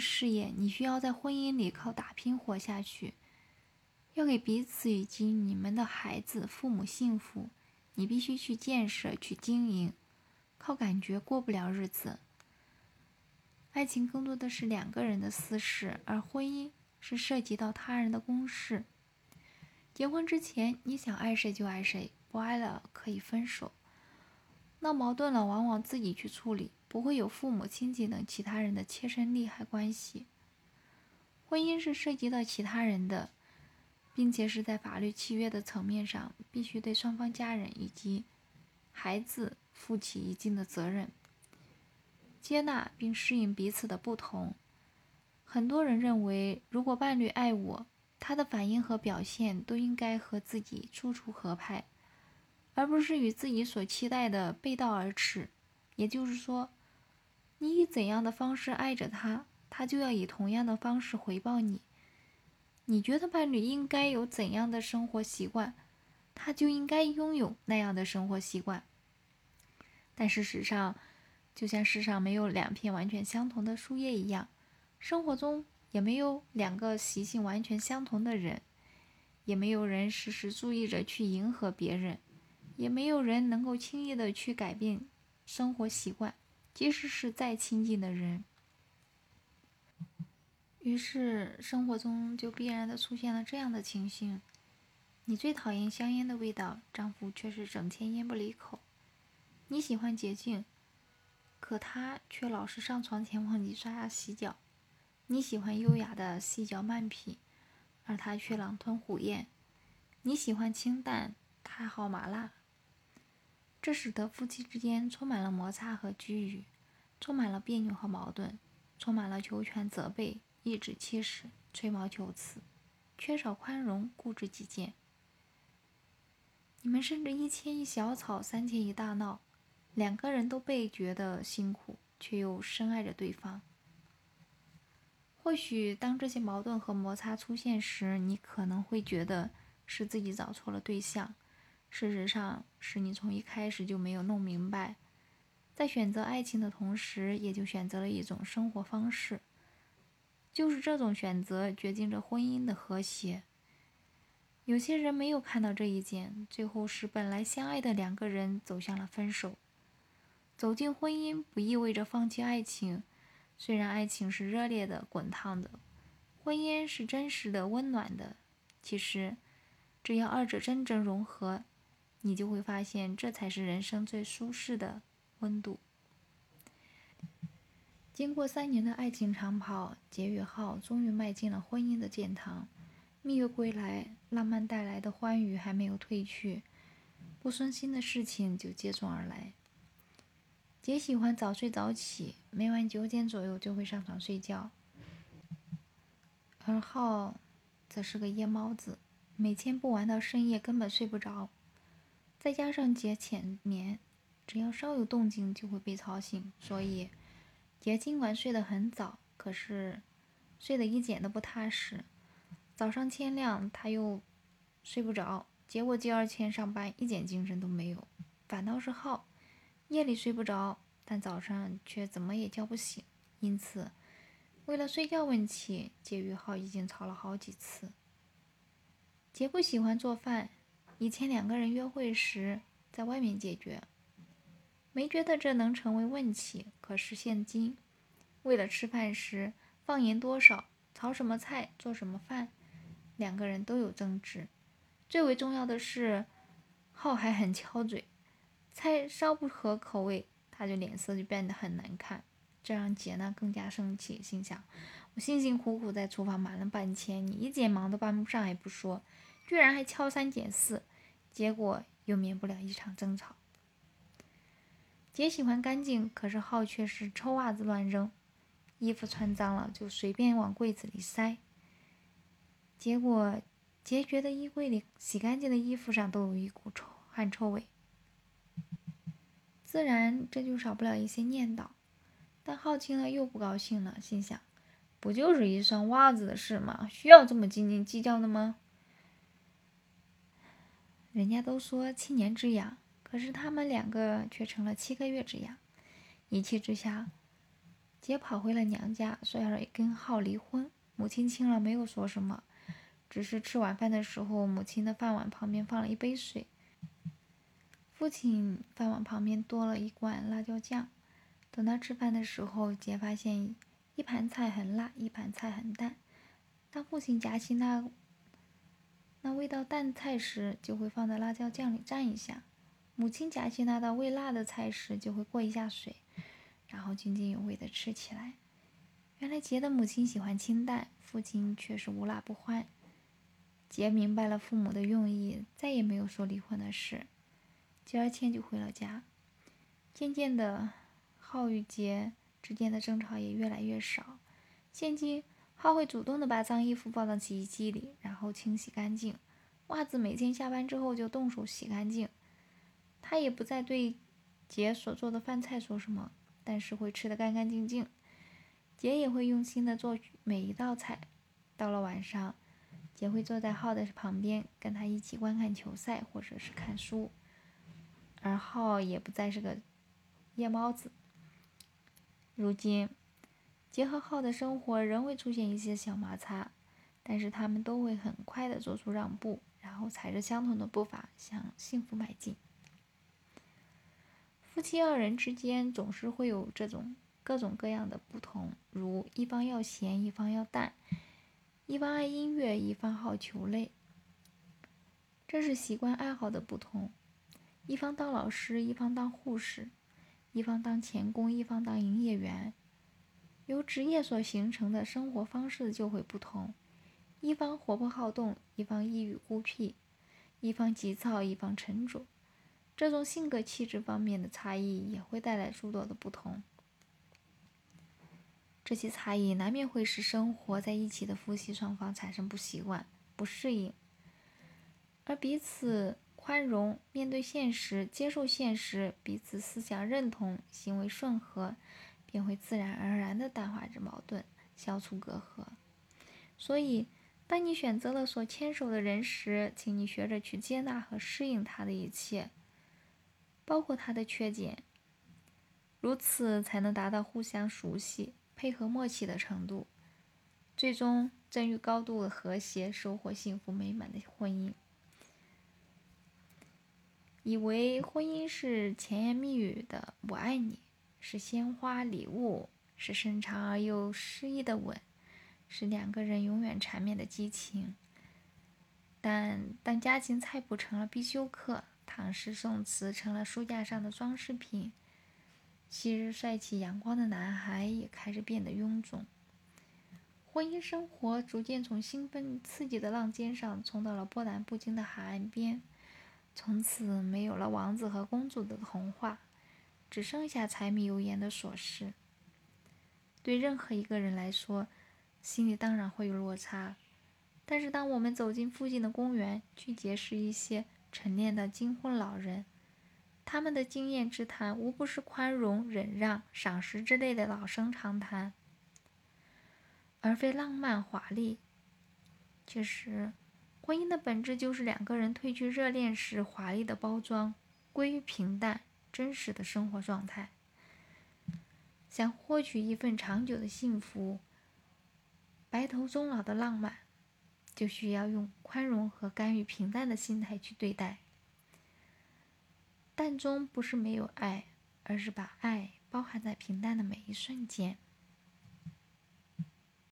事业，你需要在婚姻里靠打拼活下去，要给彼此以及你们的孩子、父母幸福，你必须去建设、去经营，靠感觉过不了日子。爱情更多的是两个人的私事，而婚姻是涉及到他人的公事。结婚之前，你想爱谁就爱谁，不爱了可以分手。闹矛盾了，往往自己去处理，不会有父母亲戚等其他人的切身利害关系。婚姻是涉及到其他人的，并且是在法律契约的层面上，必须对双方家人以及孩子负起一定的责任，接纳并适应彼此的不同。很多人认为，如果伴侣爱我，他的反应和表现都应该和自己处处合拍。而不是与自己所期待的背道而驰。也就是说，你以怎样的方式爱着他，他就要以同样的方式回报你。你觉得伴侣应该有怎样的生活习惯，他就应该拥有那样的生活习惯。但事实上，就像世上没有两片完全相同的树叶一样，生活中也没有两个习性完全相同的人，也没有人时时注意着去迎合别人。也没有人能够轻易的去改变生活习惯，即使是再亲近的人。于是，生活中就必然的出现了这样的情形：你最讨厌香烟的味道，丈夫却是整天烟不离口；你喜欢洁净，可他却老是上床前忘记刷牙洗脚；你喜欢优雅的细嚼慢品，而他却狼吞虎咽；你喜欢清淡，他好麻辣。这使得夫妻之间充满了摩擦和拘龉，充满了别扭和矛盾，充满了求全责备、颐指气使、吹毛求疵，缺少宽容、固执己见。你们甚至一牵一小吵，三牵一大闹，两个人都倍觉得辛苦，却又深爱着对方。或许当这些矛盾和摩擦出现时，你可能会觉得是自己找错了对象。事实上，是你从一开始就没有弄明白，在选择爱情的同时，也就选择了一种生活方式。就是这种选择决定着婚姻的和谐。有些人没有看到这一点，最后是本来相爱的两个人走向了分手。走进婚姻不意味着放弃爱情，虽然爱情是热烈的、滚烫的，婚姻是真实的、温暖的。其实，只要二者真正融合。你就会发现，这才是人生最舒适的温度。经过三年的爱情长跑，杰与浩终于迈进了婚姻的殿堂。蜜月归来，浪漫带来的欢愉还没有褪去，不顺心的事情就接踵而来。杰喜欢早睡早起，每晚九点左右就会上床睡觉，而浩则是个夜猫子，每天不玩到深夜，根本睡不着。再加上杰浅眠，只要稍有动静就会被吵醒，所以杰尽管睡得很早，可是睡得一点都不踏实。早上天亮他又睡不着，结果第二天上班一点精神都没有。反倒是浩，夜里睡不着，但早上却怎么也叫不醒。因此，为了睡觉问题，杰与浩已经吵了好几次。杰不喜欢做饭。以前两个人约会时在外面解决，没觉得这能成为问题。可是现今，为了吃饭时放盐多少、炒什么菜、做什么饭，两个人都有争执。最为重要的是，浩还很挑嘴，菜稍不合口味，他就脸色就变得很难看，这让杰呢更加生气，心想：我辛辛苦苦在厨房忙了半天，你一点忙都帮不上还不说，居然还挑三拣四。结果又免不了一场争吵。姐喜欢干净，可是浩却是臭袜子乱扔，衣服穿脏了就随便往柜子里塞。结果杰觉得衣柜里洗干净的衣服上都有一股臭汗臭味，自然这就少不了一些念叨。但浩听了又不高兴了，心想：不就是一双袜子的事吗？需要这么斤斤计较的吗？人家都说七年之痒，可是他们两个却成了七个月之痒。一气之下，杰跑回了娘家，说要跟浩离婚。母亲听了没有说什么，只是吃晚饭的时候，母亲的饭碗旁边放了一杯水。父亲饭碗旁边多了一罐辣椒酱。等到吃饭的时候，杰发现一盘菜很辣，一盘菜很淡。当父亲夹起那那味道淡菜时，就会放在辣椒酱里蘸一下；母亲夹起那道微辣的菜时，就会过一下水，然后津津有味地吃起来。原来杰的母亲喜欢清淡，父亲却是无辣不欢。杰明白了父母的用意，再也没有说离婚的事。杰儿谦就回了家。渐渐的，浩与杰之间的争吵也越来越少。现今，浩会主动的把脏衣服放到洗衣机里，然后清洗干净。袜子每天下班之后就动手洗干净。他也不再对杰所做的饭菜说什么，但是会吃得干干净净。杰也会用心的做每一道菜。到了晚上，杰会坐在浩的旁边，跟他一起观看球赛或者是看书。而浩也不再是个夜猫子。如今，结合后的生活仍会出现一些小摩擦，但是他们都会很快的做出让步，然后踩着相同的步伐向幸福迈进。夫妻二人之间总是会有这种。各种各样的不同，如一方要咸，一方要淡；一方爱音乐，一方好球类。这是习惯爱好的不同。一方当老师，一方当护士；一方当钳工，一方当营业员。由职业所形成的生活方式就会不同。一方活泼好动，一方抑郁孤僻；一方急躁，一方沉着。这种性格气质方面的差异也会带来诸多的不同。这些差异难免会使生活在一起的夫妻双方产生不习惯、不适应，而彼此宽容、面对现实、接受现实，彼此思想认同、行为顺和，便会自然而然地淡化着矛盾，消除隔阂。所以，当你选择了所牵手的人时，请你学着去接纳和适应他的一切，包括他的缺点，如此才能达到互相熟悉。配合默契的程度，最终臻于高度的和谐，收获幸福美满的婚姻。以为婚姻是甜言蜜语的“我爱你”，是鲜花礼物，是深长而又诗意的吻，是两个人永远缠绵的激情。但当家境菜谱成了必修课，唐诗宋词成了书架上的装饰品。昔日帅气阳光的男孩也开始变得臃肿，婚姻生活逐渐从兴奋刺激的浪尖上冲到了波澜不惊的海岸边。从此没有了王子和公主的童话，只剩下柴米油盐的琐事。对任何一个人来说，心里当然会有落差。但是当我们走进附近的公园，去结识一些晨练的金婚老人。他们的经验之谈，无不是宽容、忍让、赏识之类的老生常谈，而非浪漫华丽。其实，婚姻的本质就是两个人褪去热恋时华丽的包装，归于平淡、真实的生活状态。想获取一份长久的幸福、白头终老的浪漫，就需要用宽容和甘于平淡的心态去对待。淡中不是没有爱，而是把爱包含在平淡的每一瞬间。